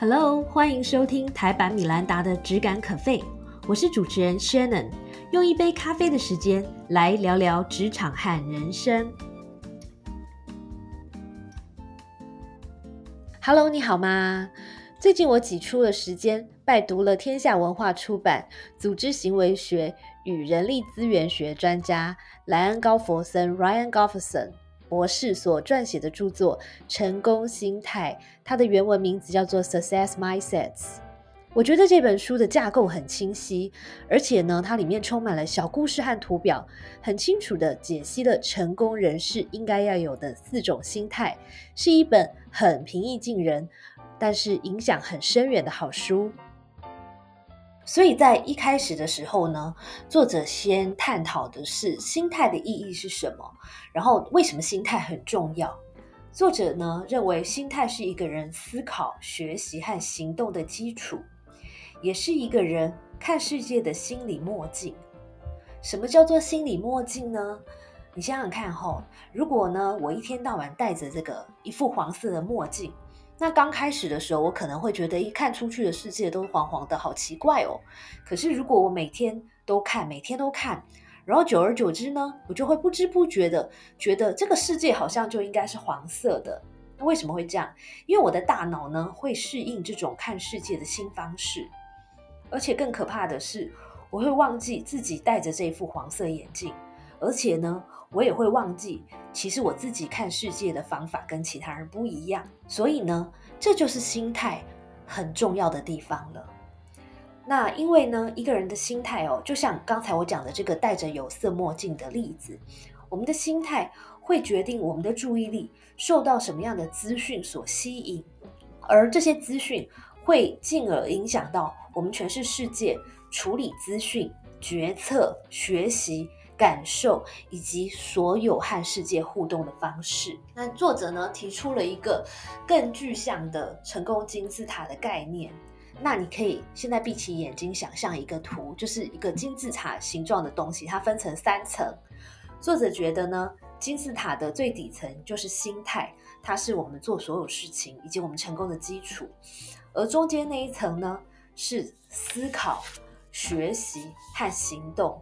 Hello，欢迎收听台版米兰达的《只感可废》，我是主持人 Shannon，用一杯咖啡的时间来聊聊职场和人生。Hello，你好吗？最近我挤出了时间，拜读了天下文化出版《组织行为学与人力资源学》专家莱恩·高佛森 （Ryan Gofferson） 博士所撰写的著作《成功心态》，它的原文名字叫做《Success Mindsets》。我觉得这本书的架构很清晰，而且呢，它里面充满了小故事和图表，很清楚的解析了成功人士应该要有的四种心态，是一本很平易近人。但是影响很深远的好书，所以在一开始的时候呢，作者先探讨的是心态的意义是什么，然后为什么心态很重要。作者呢认为，心态是一个人思考、学习和行动的基础，也是一个人看世界的心理墨镜。什么叫做心理墨镜呢？你想想看哈，如果呢我一天到晚戴着这个一副黄色的墨镜。那刚开始的时候，我可能会觉得一看出去的世界都黄黄的，好奇怪哦。可是如果我每天都看，每天都看，然后久而久之呢，我就会不知不觉的觉得这个世界好像就应该是黄色的。那为什么会这样？因为我的大脑呢会适应这种看世界的新方式，而且更可怕的是，我会忘记自己戴着这副黄色眼镜，而且呢。我也会忘记，其实我自己看世界的方法跟其他人不一样，所以呢，这就是心态很重要的地方了。那因为呢，一个人的心态哦，就像刚才我讲的这个戴着有色墨镜的例子，我们的心态会决定我们的注意力受到什么样的资讯所吸引，而这些资讯会进而影响到我们诠释世界、处理资讯、决策、学习。感受以及所有和世界互动的方式。那作者呢提出了一个更具象的成功金字塔的概念。那你可以现在闭起眼睛，想象一个图，就是一个金字塔形状的东西，它分成三层。作者觉得呢，金字塔的最底层就是心态，它是我们做所有事情以及我们成功的基础。而中间那一层呢，是思考、学习和行动。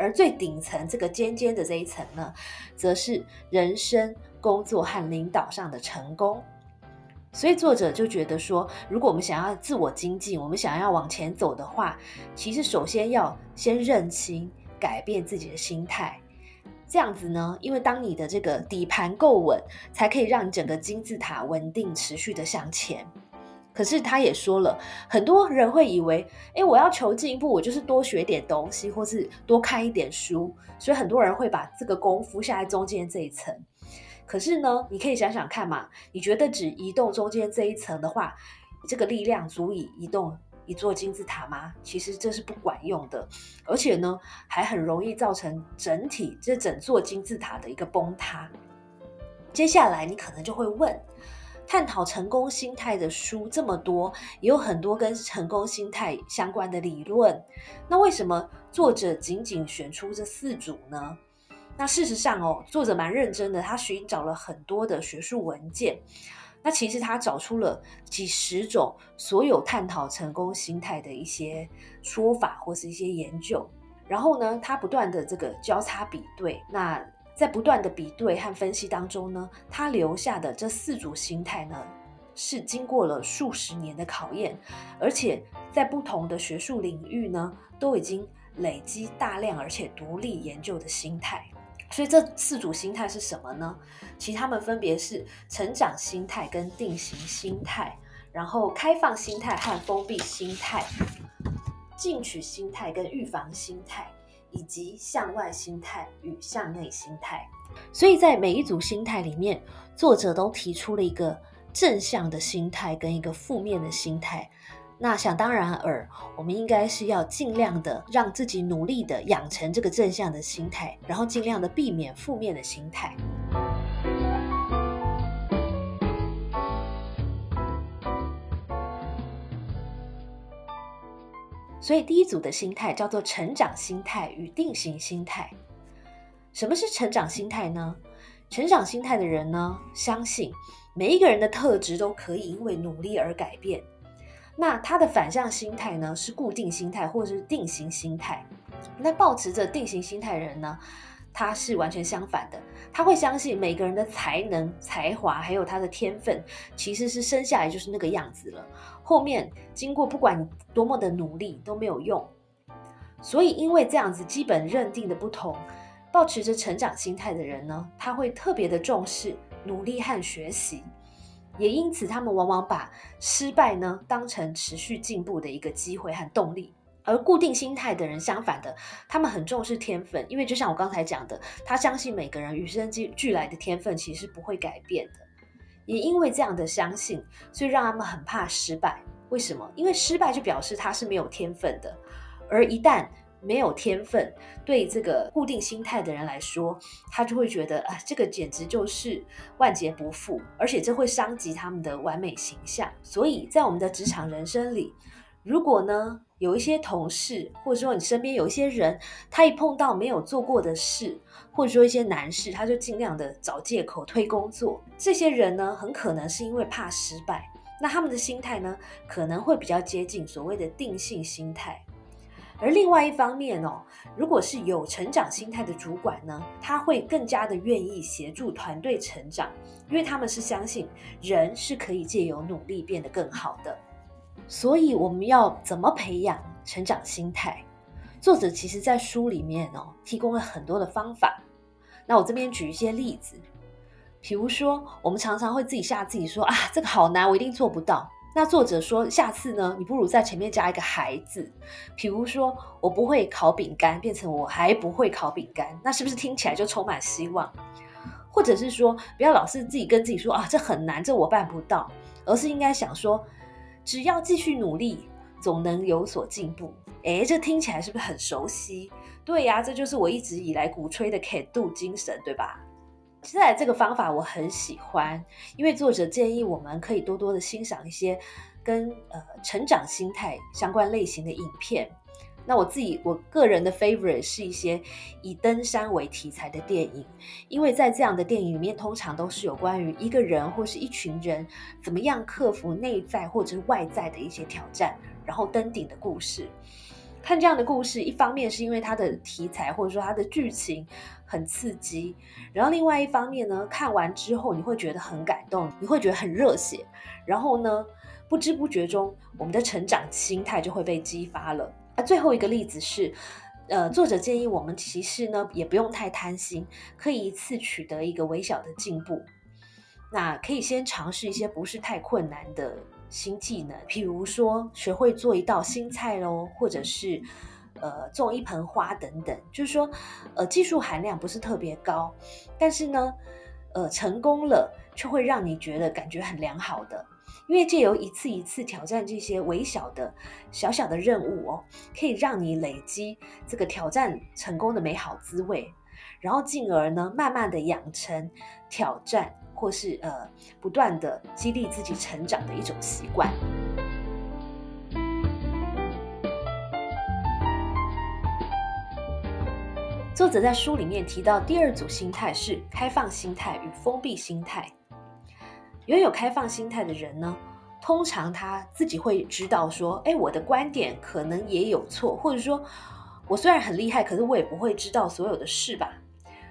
而最顶层这个尖尖的这一层呢，则是人生、工作和领导上的成功。所以作者就觉得说，如果我们想要自我精进，我们想要往前走的话，其实首先要先认清、改变自己的心态。这样子呢，因为当你的这个底盘够稳，才可以让你整个金字塔稳定、持续的向前。可是他也说了，很多人会以为，哎，我要求进一步，我就是多学点东西，或是多看一点书。所以很多人会把这个功夫下在中间这一层。可是呢，你可以想想看嘛，你觉得只移动中间这一层的话，这个力量足以移动一座金字塔吗？其实这是不管用的，而且呢，还很容易造成整体这整座金字塔的一个崩塌。接下来你可能就会问。探讨成功心态的书这么多，也有很多跟成功心态相关的理论。那为什么作者仅仅选出这四组呢？那事实上哦，作者蛮认真的，他寻找了很多的学术文件。那其实他找出了几十种所有探讨成功心态的一些说法或是一些研究。然后呢，他不断的这个交叉比对。那在不断的比对和分析当中呢，他留下的这四组心态呢，是经过了数十年的考验，而且在不同的学术领域呢，都已经累积大量而且独立研究的心态。所以这四组心态是什么呢？其实他们分别是成长心态跟定型心态，然后开放心态和封闭心态，进取心态跟预防心态。以及向外心态与向内心态，所以在每一组心态里面，作者都提出了一个正向的心态跟一个负面的心态。那想当然尔，我们应该是要尽量的让自己努力的养成这个正向的心态，然后尽量的避免负面的心态。所以第一组的心态叫做成长心态与定型心态。什么是成长心态呢？成长心态的人呢，相信每一个人的特质都可以因为努力而改变。那他的反向心态呢，是固定心态或者是定型心态。那保持着定型心态的人呢，他是完全相反的，他会相信每个人的才能、才华还有他的天分，其实是生下来就是那个样子了，后面经过不管多么的努力都没有用。所以因为这样子基本认定的不同，保持着成长心态的人呢，他会特别的重视努力和学习。也因此，他们往往把失败呢当成持续进步的一个机会和动力。而固定心态的人，相反的，他们很重视天分，因为就像我刚才讲的，他相信每个人与生俱来的天分其实不会改变的。也因为这样的相信，所以让他们很怕失败。为什么？因为失败就表示他是没有天分的，而一旦没有天分，对这个固定心态的人来说，他就会觉得啊，这个简直就是万劫不复，而且这会伤及他们的完美形象。所以在我们的职场人生里，如果呢有一些同事，或者说你身边有一些人，他一碰到没有做过的事，或者说一些难事，他就尽量的找借口推工作。这些人呢，很可能是因为怕失败，那他们的心态呢，可能会比较接近所谓的定性心态。而另外一方面哦，如果是有成长心态的主管呢，他会更加的愿意协助团队成长，因为他们是相信人是可以借由努力变得更好的。所以我们要怎么培养成长心态？作者其实在书里面哦，提供了很多的方法。那我这边举一些例子，比如说我们常常会自己吓自己说啊，这个好难，我一定做不到。那作者说，下次呢，你不如在前面加一个“孩子”，比如说我不会烤饼干，变成我还不会烤饼干，那是不是听起来就充满希望？或者是说，不要老是自己跟自己说啊，这很难，这我办不到，而是应该想说，只要继续努力，总能有所进步。诶，这听起来是不是很熟悉？对呀，这就是我一直以来鼓吹的 “can do” 精神，对吧？现在这个方法我很喜欢，因为作者建议我们可以多多的欣赏一些跟呃成长心态相关类型的影片。那我自己我个人的 favorite 是一些以登山为题材的电影，因为在这样的电影里面，通常都是有关于一个人或是一群人怎么样克服内在或者是外在的一些挑战，然后登顶的故事。看这样的故事，一方面是因为它的题材或者说它的剧情很刺激，然后另外一方面呢，看完之后你会觉得很感动，你会觉得很热血，然后呢，不知不觉中我们的成长心态就会被激发了。最后一个例子是，呃，作者建议我们其实呢也不用太贪心，可以一次取得一个微小的进步，那可以先尝试一些不是太困难的。新技能，譬如说学会做一道新菜喽，或者是呃种一盆花等等，就是说呃技术含量不是特别高，但是呢呃成功了却会让你觉得感觉很良好的，因为借由一次一次挑战这些微小的小小的任务哦，可以让你累积这个挑战成功的美好滋味，然后进而呢慢慢的养成挑战。或是呃，不断的激励自己成长的一种习惯。作者在书里面提到，第二组心态是开放心态与封闭心态。拥有开放心态的人呢，通常他自己会知道说，哎，我的观点可能也有错，或者说，我虽然很厉害，可是我也不会知道所有的事吧。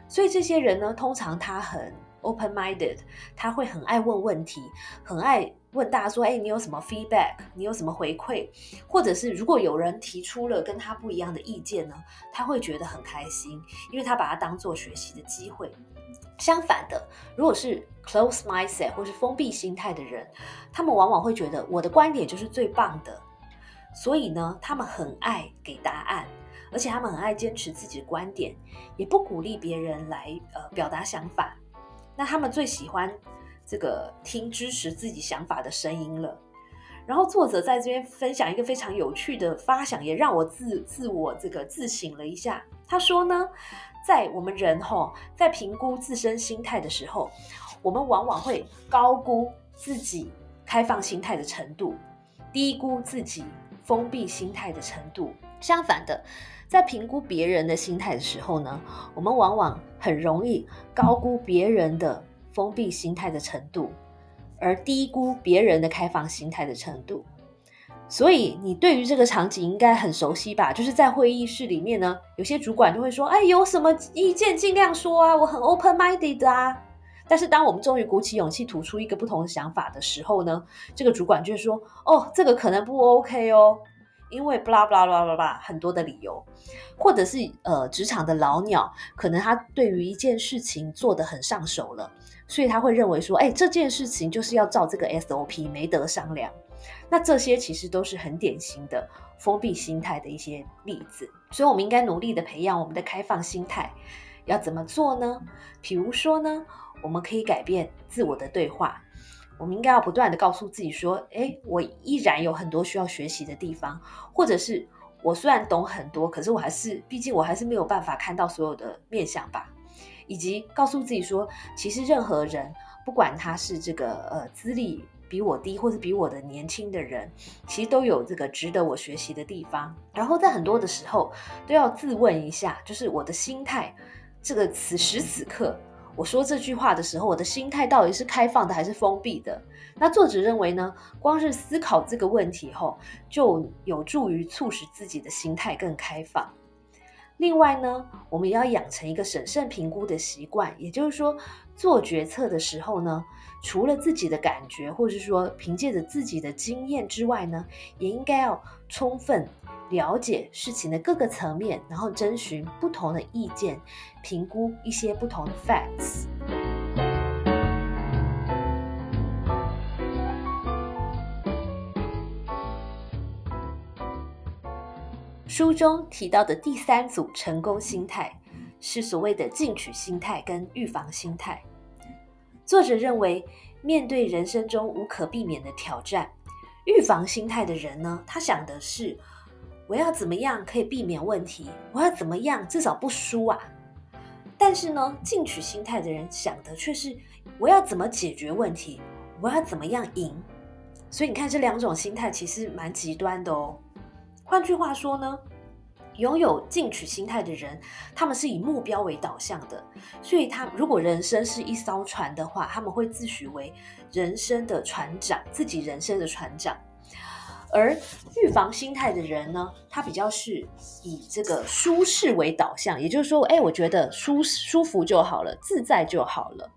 所以这些人呢，通常他很。Open-minded，他会很爱问问题，很爱问大家说：“哎，你有什么 feedback？你有什么回馈？或者是如果有人提出了跟他不一样的意见呢？他会觉得很开心，因为他把它当做学习的机会。相反的，如果是 close mindset 或是封闭心态的人，他们往往会觉得我的观点就是最棒的，所以呢，他们很爱给答案。”而且他们很爱坚持自己的观点，也不鼓励别人来呃表达想法。那他们最喜欢这个听支持自己想法的声音了。然后作者在这边分享一个非常有趣的发想，也让我自自我这个自省了一下。他说呢，在我们人哈在评估自身心态的时候，我们往往会高估自己开放心态的程度，低估自己封闭心态的程度。相反的。在评估别人的心态的时候呢，我们往往很容易高估别人的封闭心态的程度，而低估别人的开放心态的程度。所以你对于这个场景应该很熟悉吧？就是在会议室里面呢，有些主管就会说：“哎，有什么意见尽量说啊，我很 open minded 啊。”但是当我们终于鼓起勇气吐出一个不同的想法的时候呢，这个主管就会说：“哦，这个可能不 OK 哦，因为 blah blah blah blah blah 很多的理由，或者是呃职场的老鸟，可能他对于一件事情做得很上手了，所以他会认为说：哎，这件事情就是要照这个 SOP，没得商量。那这些其实都是很典型的封闭心态的一些例子，所以我们应该努力的培养我们的开放心态。要怎么做呢？比如说呢？我们可以改变自我的对话，我们应该要不断的告诉自己说：“哎，我依然有很多需要学习的地方，或者是我虽然懂很多，可是我还是，毕竟我还是没有办法看到所有的面相吧。”以及告诉自己说：“其实任何人，不管他是这个呃资历比我低，或是比我的年轻的人，其实都有这个值得我学习的地方。然后在很多的时候，都要自问一下，就是我的心态，这个此时此刻。”我说这句话的时候，我的心态到底是开放的还是封闭的？那作者认为呢？光是思考这个问题后，就有助于促使自己的心态更开放。另外呢，我们也要养成一个审慎评估的习惯，也就是说，做决策的时候呢，除了自己的感觉，或者是说凭借着自己的经验之外呢，也应该要充分。了解事情的各个层面，然后征询不同的意见，评估一些不同的 facts。书中提到的第三组成功心态是所谓的进取心态跟预防心态。作者认为，面对人生中无可避免的挑战，预防心态的人呢，他想的是。我要怎么样可以避免问题？我要怎么样至少不输啊？但是呢，进取心态的人想的却是我要怎么解决问题？我要怎么样赢？所以你看，这两种心态其实蛮极端的哦。换句话说呢，拥有进取心态的人，他们是以目标为导向的，所以他如果人生是一艘船的话，他们会自诩为人生的船长，自己人生的船长。而预防心态的人呢，他比较是以这个舒适为导向，也就是说，哎，我觉得舒舒服就好了，自在就好了。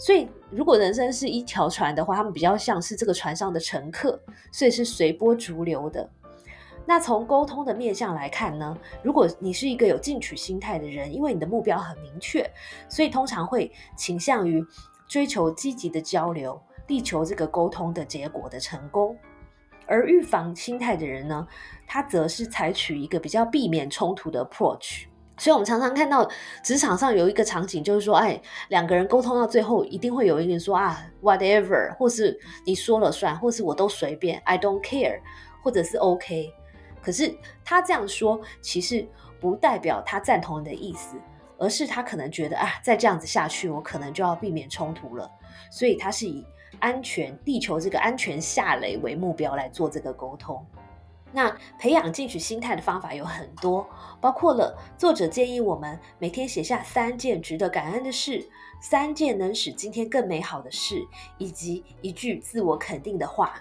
所以，如果人生是一条船的话，他们比较像是这个船上的乘客，所以是随波逐流的。那从沟通的面向来看呢，如果你是一个有进取心态的人，因为你的目标很明确，所以通常会倾向于追求积极的交流，力求这个沟通的结果的成功。而预防心态的人呢，他则是采取一个比较避免冲突的 approach。所以，我们常常看到职场上有一个场景，就是说，哎，两个人沟通到最后，一定会有一个人说啊，whatever，或是你说了算，或是我都随便，I don't care，或者是 OK。可是他这样说，其实不代表他赞同你的意思，而是他可能觉得啊，再这样子下去，我可能就要避免冲突了。所以他是以。安全，地球这个安全下雷为目标来做这个沟通。那培养进取心态的方法有很多，包括了作者建议我们每天写下三件值得感恩的事，三件能使今天更美好的事，以及一句自我肯定的话。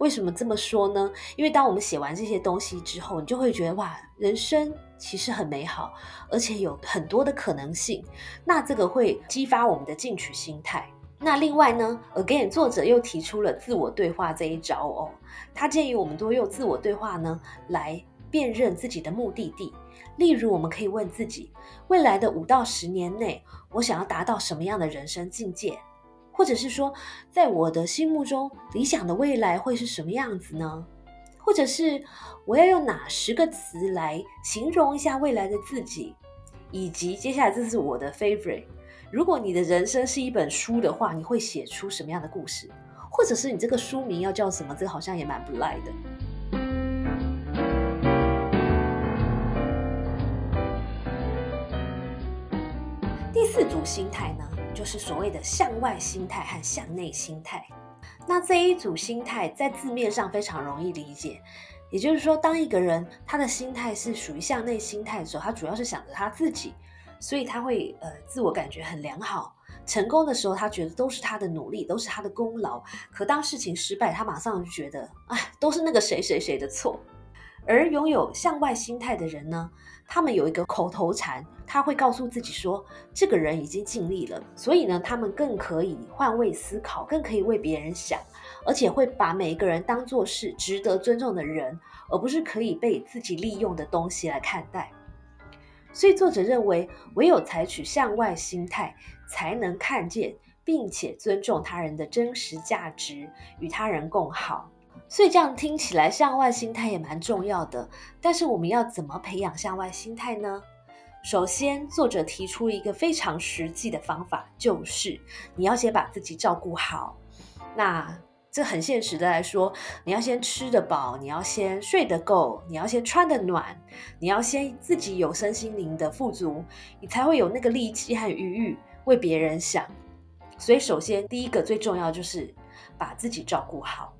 为什么这么说呢？因为当我们写完这些东西之后，你就会觉得哇，人生其实很美好，而且有很多的可能性。那这个会激发我们的进取心态。那另外呢，again，作者又提出了自我对话这一招哦。他建议我们多用自我对话呢来辨认自己的目的地。例如，我们可以问自己：未来的五到十年内，我想要达到什么样的人生境界？或者是说，在我的心目中，理想的未来会是什么样子呢？或者是我要用哪十个词来形容一下未来的自己？以及接下来，这是我的 favorite。如果你的人生是一本书的话，你会写出什么样的故事？或者是你这个书名要叫什么？这好像也蛮不赖的。第四组心态呢，就是所谓的向外心态和向内心态。那这一组心态在字面上非常容易理解，也就是说，当一个人他的心态是属于向内心态的时候，他主要是想着他自己。所以他会呃自我感觉很良好，成功的时候，他觉得都是他的努力，都是他的功劳；可当事情失败，他马上就觉得，哎，都是那个谁谁谁的错。而拥有向外心态的人呢，他们有一个口头禅，他会告诉自己说，这个人已经尽力了，所以呢，他们更可以换位思考，更可以为别人想，而且会把每一个人当作是值得尊重的人，而不是可以被自己利用的东西来看待。所以作者认为，唯有采取向外心态，才能看见并且尊重他人的真实价值，与他人共好。所以这样听起来，向外心态也蛮重要的。但是我们要怎么培养向外心态呢？首先，作者提出一个非常实际的方法，就是你要先把自己照顾好。那这很现实的来说，你要先吃得饱，你要先睡得够，你要先穿得暖，你要先自己有身心灵的富足，你才会有那个力气和余裕为别人想。所以，首先第一个最重要就是把自己照顾好。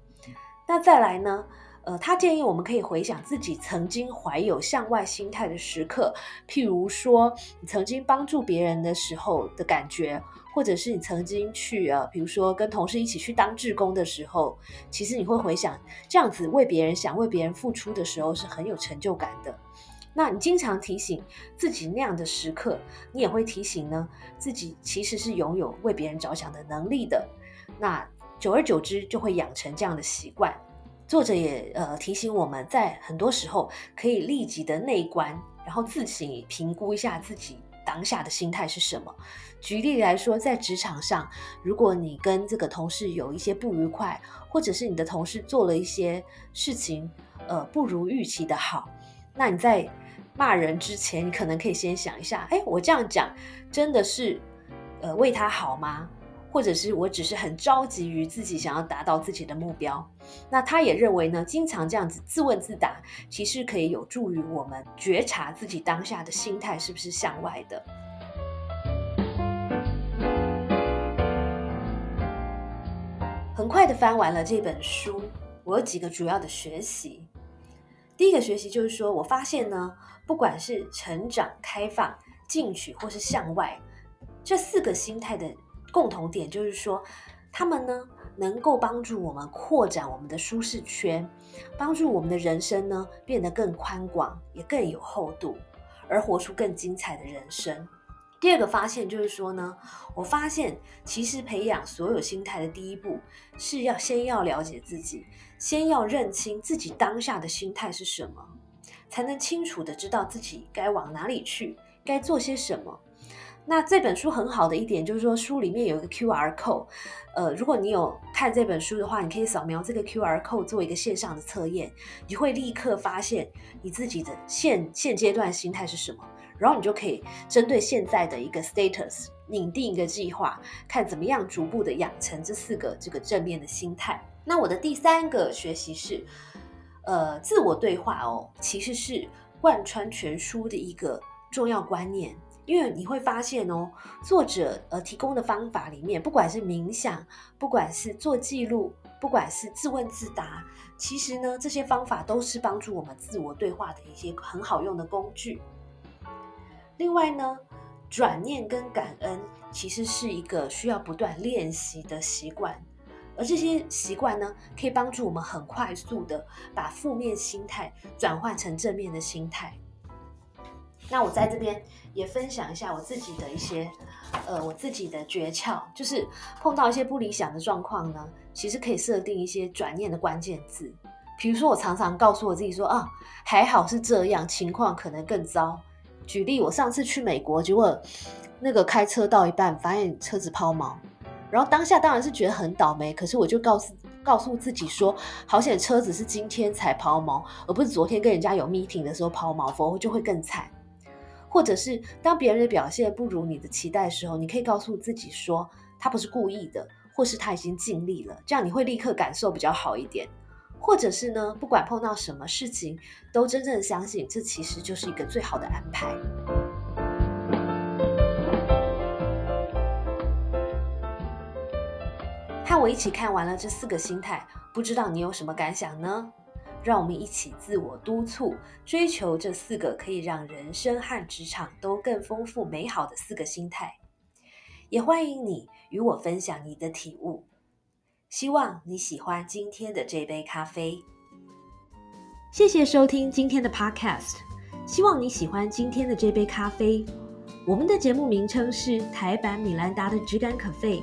那再来呢？呃，他建议我们可以回想自己曾经怀有向外心态的时刻，譬如说你曾经帮助别人的时候的感觉，或者是你曾经去呃，比如说跟同事一起去当志工的时候，其实你会回想这样子为别人想、为别人付出的时候是很有成就感的。那你经常提醒自己那样的时刻，你也会提醒呢自己其实是拥有为别人着想的能力的。那久而久之，就会养成这样的习惯。作者也呃提醒我们在很多时候可以立即的内观，然后自行评估一下自己当下的心态是什么。举例来说，在职场上，如果你跟这个同事有一些不愉快，或者是你的同事做了一些事情，呃，不如预期的好，那你在骂人之前，你可能可以先想一下：哎，我这样讲真的是呃为他好吗？或者是我只是很着急于自己想要达到自己的目标，那他也认为呢，经常这样子自问自答，其实可以有助于我们觉察自己当下的心态是不是向外的。很快的翻完了这本书，我有几个主要的学习。第一个学习就是说，我发现呢，不管是成长、开放、进取或是向外，这四个心态的。共同点就是说，他们呢能够帮助我们扩展我们的舒适圈，帮助我们的人生呢变得更宽广，也更有厚度，而活出更精彩的人生。第二个发现就是说呢，我发现其实培养所有心态的第一步是要先要了解自己，先要认清自己当下的心态是什么，才能清楚的知道自己该往哪里去，该做些什么。那这本书很好的一点就是说，书里面有一个 Q R code，呃，如果你有看这本书的话，你可以扫描这个 Q R code 做一个线上的测验，你会立刻发现你自己的现现阶段心态是什么，然后你就可以针对现在的一个 status 拟定一个计划，看怎么样逐步的养成这四个这个正面的心态。那我的第三个学习是，呃，自我对话哦，其实是贯穿全书的一个重要观念。因为你会发现哦，作者呃提供的方法里面，不管是冥想，不管是做记录，不管是自问自答，其实呢，这些方法都是帮助我们自我对话的一些很好用的工具。另外呢，转念跟感恩其实是一个需要不断练习的习惯，而这些习惯呢，可以帮助我们很快速的把负面心态转换成正面的心态。那我在这边也分享一下我自己的一些，呃，我自己的诀窍，就是碰到一些不理想的状况呢，其实可以设定一些转念的关键字。比如说，我常常告诉我自己说啊，还好是这样，情况可能更糟。举例，我上次去美国，结果那个开车到一半，发现车子抛锚，然后当下当然是觉得很倒霉，可是我就告诉告诉自己说，好险车子是今天才抛锚，而不是昨天跟人家有 meeting 的时候抛锚，否则就会更惨。或者是当别人的表现不如你的期待的时候，你可以告诉自己说他不是故意的，或是他已经尽力了，这样你会立刻感受比较好一点。或者是呢，不管碰到什么事情，都真正相信这其实就是一个最好的安排。和我一起看完了这四个心态，不知道你有什么感想呢？让我们一起自我督促，追求这四个可以让人生和职场都更丰富美好的四个心态。也欢迎你与我分享你的体悟。希望你喜欢今天的这杯咖啡。谢谢收听今天的 Podcast，希望你喜欢今天的这杯咖啡。我们的节目名称是台版米兰达的质感可废。